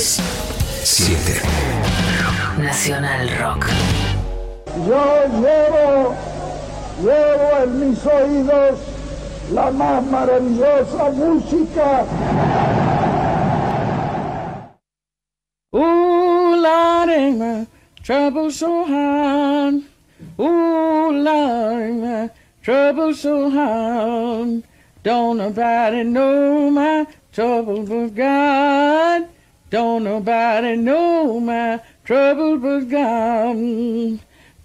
10, 7. Nacional Rock. Yo llevo, llevo en mis oídos la más maravillosa música. Ooh, Lord, my trouble so hard. Ooh, Lord, my trouble so hard. Don't nobody know my trouble but God. Don't nobody know my trouble but God.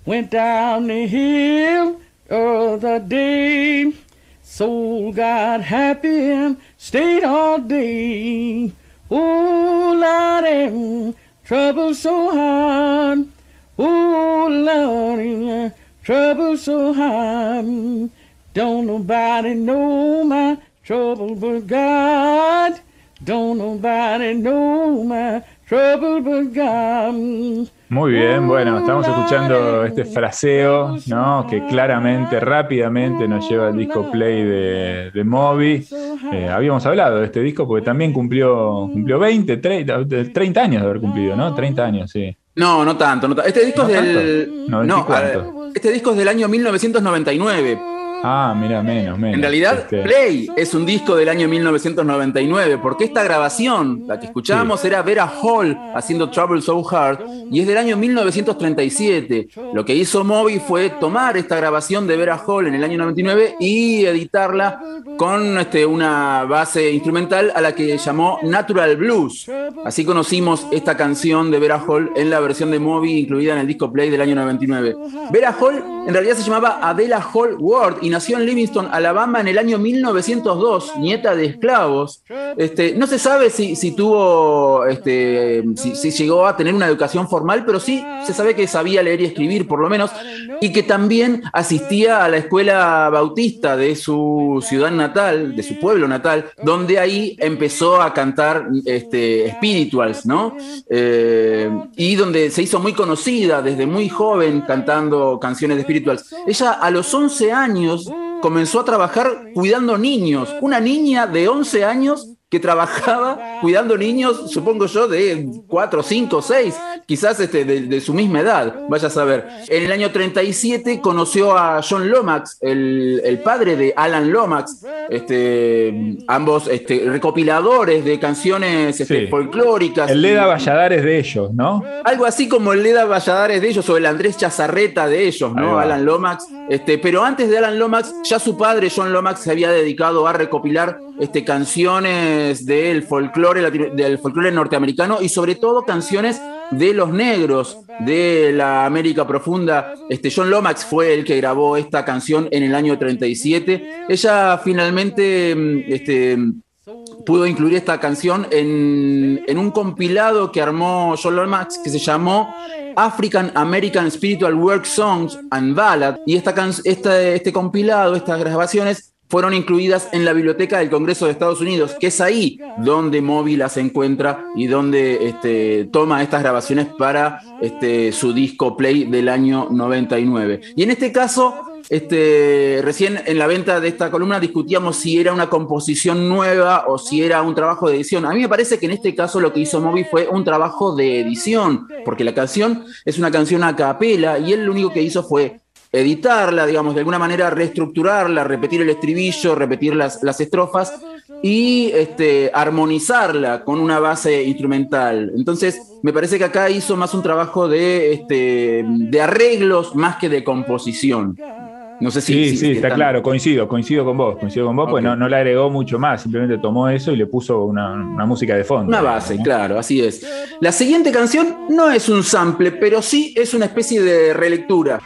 Went down the hill the other day. Soul got happy and stayed all day. Oh, Lord, trouble so hard. Oh, Lord, trouble so hard. Don't nobody know my trouble but God. Don't nobody know my trouble but God. Muy bien, bueno, estamos escuchando este fraseo, ¿no? Que claramente, rápidamente nos lleva al disco play de, de Moby. Eh, habíamos hablado de este disco porque también cumplió, cumplió 20, 30, 30 años de haber cumplido, ¿no? 30 años, sí. No, no tanto. No Este disco ¿No es del. tanto? No, ¿90 a ver, este disco es del año 1999. Ah, mira, menos, menos. En realidad, Este, Play es un disco del año 1999, porque esta grabación, la que escuchábamos, era Vera Hall haciendo Trouble So Hard, y es del año 1937. Lo que hizo Moby fue tomar esta grabación de Vera Hall en el año 99 y editarla con este, una base instrumental a la que llamó Natural Blues. Así conocimos esta canción de Vera Hall en la versión de Moby incluida en el disco Play del año 99. Vera Hall en realidad se llamaba Adela Hall Ward y nació en Livingston, Alabama en el año 1902, nieta de esclavos. Este, no se sabe si, tuvo, este, si, si llegó a tener una educación formal, pero sí se sabe que sabía leer y escribir por lo menos, y que también asistía a la escuela bautista de su ciudad natal, de su pueblo natal, donde ahí empezó a cantar este, spirituals, ¿no? Eh, y donde se hizo muy conocida desde muy joven cantando canciones de spirituals. Ella a los 11 años comenzó a trabajar cuidando niños. Una niña de 11 años que trabajaba cuidando niños, supongo yo, de 4, 5, 6, quizás este, de, de su misma edad, vaya a saber. En el año 37 conoció a John Lomax, el, el padre de Alan Lomax, este, ambos este, recopiladores de canciones este, Sí. folclóricas. el Leda Valladares de ellos, ¿no? Algo así como el Leda Valladares de ellos o el Andrés Chazarreta de ellos, ¿no? Alan Lomax. Este, pero antes de Alan Lomax, ya su padre, John Lomax, se había dedicado a recopilar este, canciones del folclore, del folclore norteamericano y sobre todo canciones de los negros de la América Profunda. Este, John Lomax fue el que grabó esta canción en el año 37. Ella finalmente mm, este, pudo incluir esta canción en, en un compilado que armó John Lomax que se llamó African American Spiritual Work Songs and Ballad. Y esta, esta- este compilado, estas grabaciones, fueron incluidas en la biblioteca del Congreso de Estados Unidos, que es ahí donde Moby las encuentra y donde este, toma estas grabaciones para este, su disco Play del año 99. Y en este caso, este, recién en la venta de esta columna discutíamos si era una composición nueva o si era un trabajo de edición. A mí me parece que en este caso lo que hizo Moby fue un trabajo de edición, porque la canción es una canción a capela y él lo único que hizo fue editarla, digamos, de alguna manera reestructurarla, repetir el estribillo, repetir las, las estrofas y este, armonizarla con una base instrumental. Entonces, me parece que acá hizo más un trabajo de, este, de arreglos más que de composición. No sé si. Sí, si- sí, está están- claro, coincido, coincido con vos, coincido con vos, pues no, no le agregó mucho más, simplemente tomó eso y le puso una, una música de fondo. Una base, ¿no? claro, así es. La siguiente canción no es un sample, pero sí es una especie de relectura.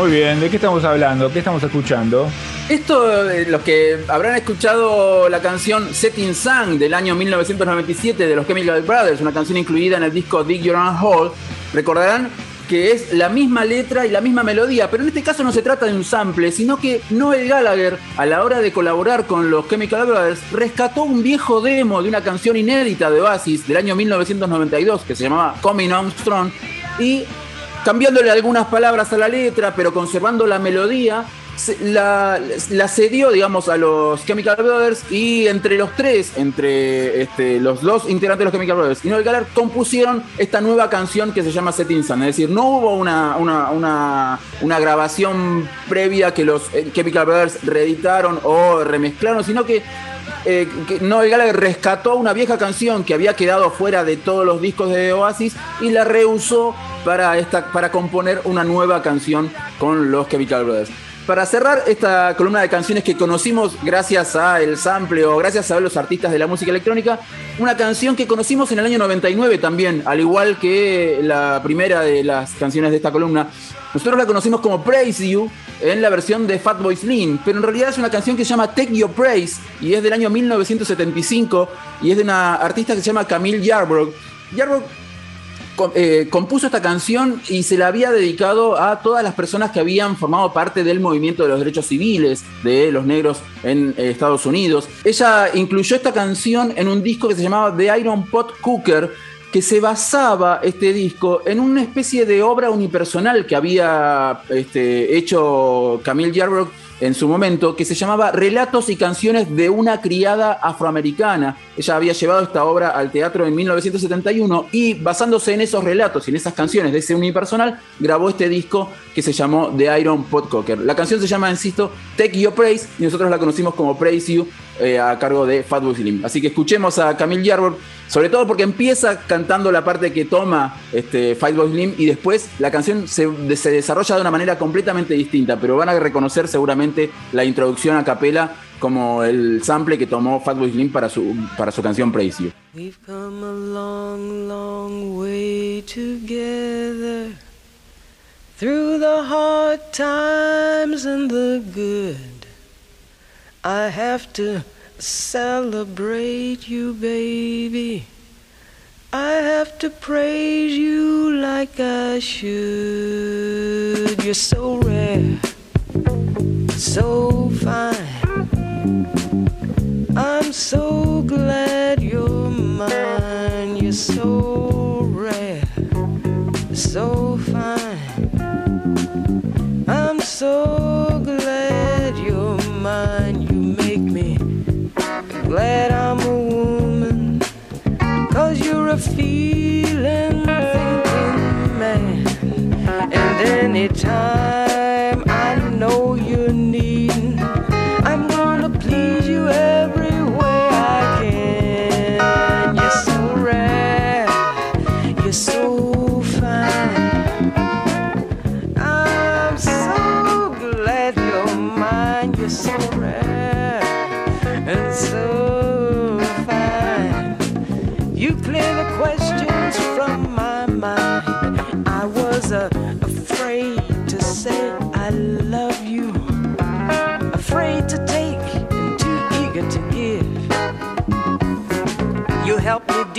Muy bien, ¿de qué estamos hablando? ¿Qué estamos escuchando? Esto, eh, los que habrán escuchado la canción Setting Sun del año 1997 de los Chemical Brothers, una canción incluida en el disco Dig Your Own Hole, recordarán que es la misma letra y la misma melodía, pero en este caso no se trata de un sample, sino que Noel Gallagher, a la hora de colaborar con los Chemical Brothers, rescató un viejo demo de una canción inédita de Oasis del año 1992 que se llamaba Coming On Strong y cambiándole algunas palabras a la letra, pero conservando la melodía, la, la, cedió, digamos, a los Chemical Brothers y entre los tres, entre este, los dos integrantes de los Chemical Brothers y Noel Gallagher, compusieron esta nueva canción que se llama Setting Sun. Es decir, no hubo una, una, una, grabación previa que los eh, Chemical Brothers reeditaron o remezclaron, sino que eh, Noel Gallagher rescató una vieja canción que había quedado fuera de todos los discos de Oasis y la reusó para, esta, para componer una nueva canción con los Chemical Brothers para cerrar esta columna de canciones que conocimos gracias a el sample o gracias a los artistas de la música electrónica, una canción que conocimos en el año 99 también, al igual que la primera de las canciones de esta columna. Nosotros la conocimos como Praise You en la versión de Fatboy Slim, pero en realidad es una canción que se llama Take Your Praise y es del año 1975 y es de una artista que se llama Camille Yarbrough. Yarbrough eh, compuso esta canción y se la había dedicado a todas las personas que habían formado parte del movimiento de los derechos civiles de los negros en eh, Estados Unidos. Ella incluyó esta canción en un disco que se llamaba The Iron Pot Cooker, que se basaba este disco en una especie de obra unipersonal que había este, hecho Camille Yarbrough en su momento, que se llamaba Relatos y canciones de una criada afroamericana. Ella había llevado esta obra al teatro en 1971 y basándose en esos relatos y en esas canciones de ese unipersonal, grabó este disco que se llamó The Iron Pot Cocker. La canción se llama, insisto, Take Your Praise y nosotros la conocimos como Praise You eh, a cargo de Fatboy Slim. Así que escuchemos a Camille Yarbrough, sobre todo porque empieza cantando la parte que toma este, Fatboy Slim y después la canción se, se, desarrolla de una manera completamente distinta, pero van a reconocer seguramente la introducción a capela como el sample que tomó Fatboy Slim para su, para su canción Praise. We've come a long, long way together Through the hard times and the good I have to celebrate you, baby. I have to praise you like I should. You're so rare, so fine. I'm so glad you're mine. You're so rare, so fine. I'm so glad you're mine You make me glad I'm a woman. Cause you're a feeling, thinking man. And anytime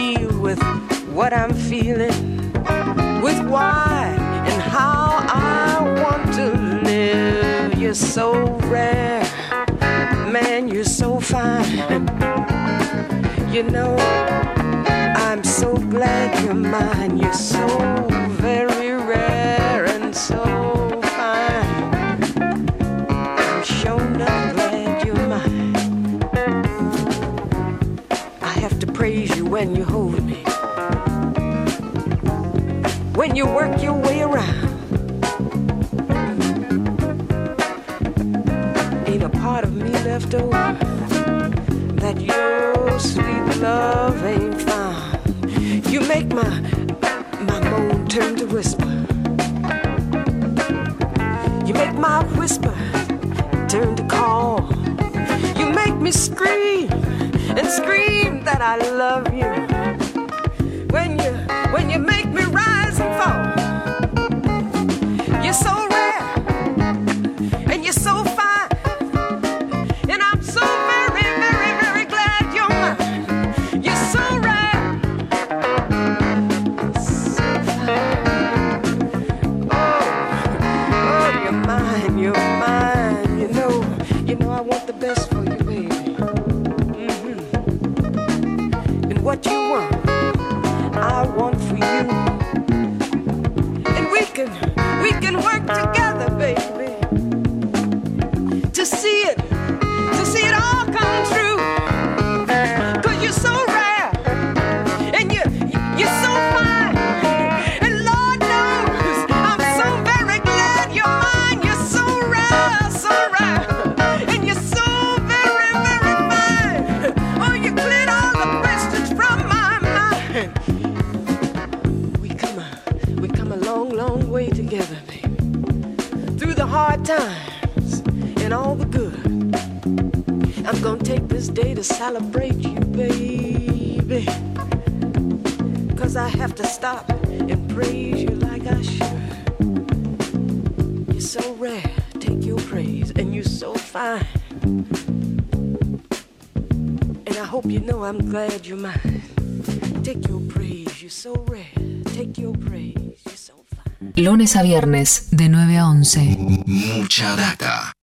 deal with what I'm feeling, with why and how I want to live. You're so rare, man, you're so fine. You know, I'm so glad you're mine. You're so very rare and so fine. I'm when you work your way around. Ain't a part of me left over that your sweet love ain't found. You make my my moan turn to whisper. You make my whisper turn to call. You make me scream and scream that I love you. When you when you make you're so rare, and you're so. We can work together, baby, celebrate you, baby. Cause I have to stop and praise you like I should. You're so rare, take your praise, and you're so fine. And I hope you know I'm glad you're mine. Take your praise, you're so rare, take your praise, you're so fine. Lunes a viernes de 9 a 11. Mucha data.